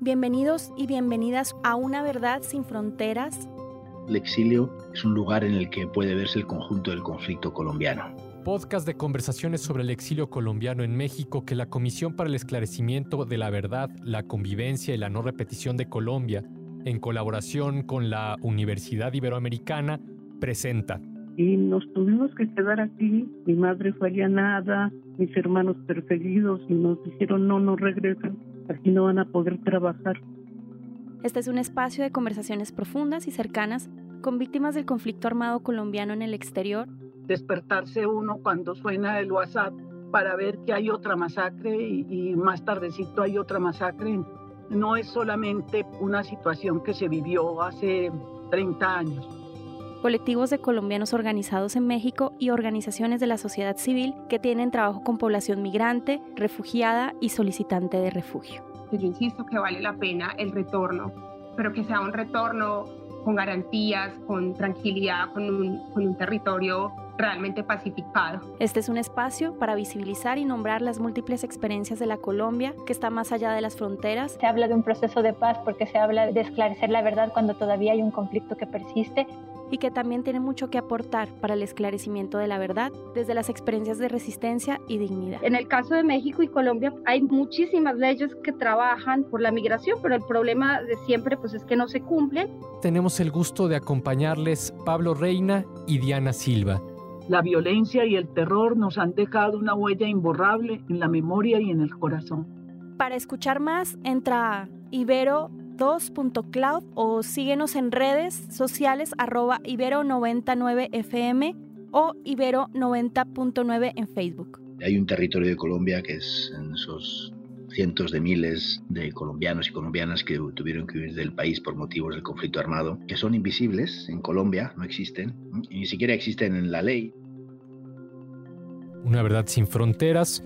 Bienvenidos y bienvenidas a Una Verdad sin Fronteras. El exilio es un lugar en el que puede verse el conjunto del conflicto colombiano. Podcast de conversaciones sobre el exilio colombiano en México que la Comisión para el Esclarecimiento de la Verdad, la Convivencia y la No Repetición de Colombia, en colaboración con la Universidad Iberoamericana, presenta. Y nos tuvimos que quedar aquí. Mi madre fue allanada, mis hermanos perseguidos y nos dijeron no, no regresan Aquí no van a poder trabajar. Este es un espacio de conversaciones profundas y cercanas con víctimas del conflicto armado colombiano en el exterior. Despertarse uno cuando suena el WhatsApp para ver que hay otra masacre y, y más tardecito hay otra masacre. No es solamente una situación que se vivió hace 30 años colectivos de colombianos organizados en México y organizaciones de la sociedad civil que tienen trabajo con población migrante, refugiada y solicitante de refugio. Yo insisto que vale la pena el retorno, pero que sea un retorno con garantías, con tranquilidad, con un, con un territorio realmente pacificado. Este es un espacio para visibilizar y nombrar las múltiples experiencias de la Colombia que está más allá de las fronteras. Se habla de un proceso de paz porque se habla de esclarecer la verdad cuando todavía hay un conflicto que persiste y que también tiene mucho que aportar para el esclarecimiento de la verdad desde las experiencias de resistencia y dignidad. En el caso de México y Colombia hay muchísimas leyes que trabajan por la migración, pero el problema de siempre pues es que no se cumplen. Tenemos el gusto de acompañarles Pablo Reina y Diana Silva. La violencia y el terror nos han dejado una huella imborrable en la memoria y en el corazón. Para escuchar más, entra a Ibero 2.cloud o síguenos en redes sociales arroba ibero99fm o ibero90.9 en Facebook. Hay un territorio de Colombia que es en esos cientos de miles de colombianos y colombianas que tuvieron que huir del país por motivos del conflicto armado, que son invisibles en Colombia, no existen, y ni siquiera existen en la ley. Una verdad sin fronteras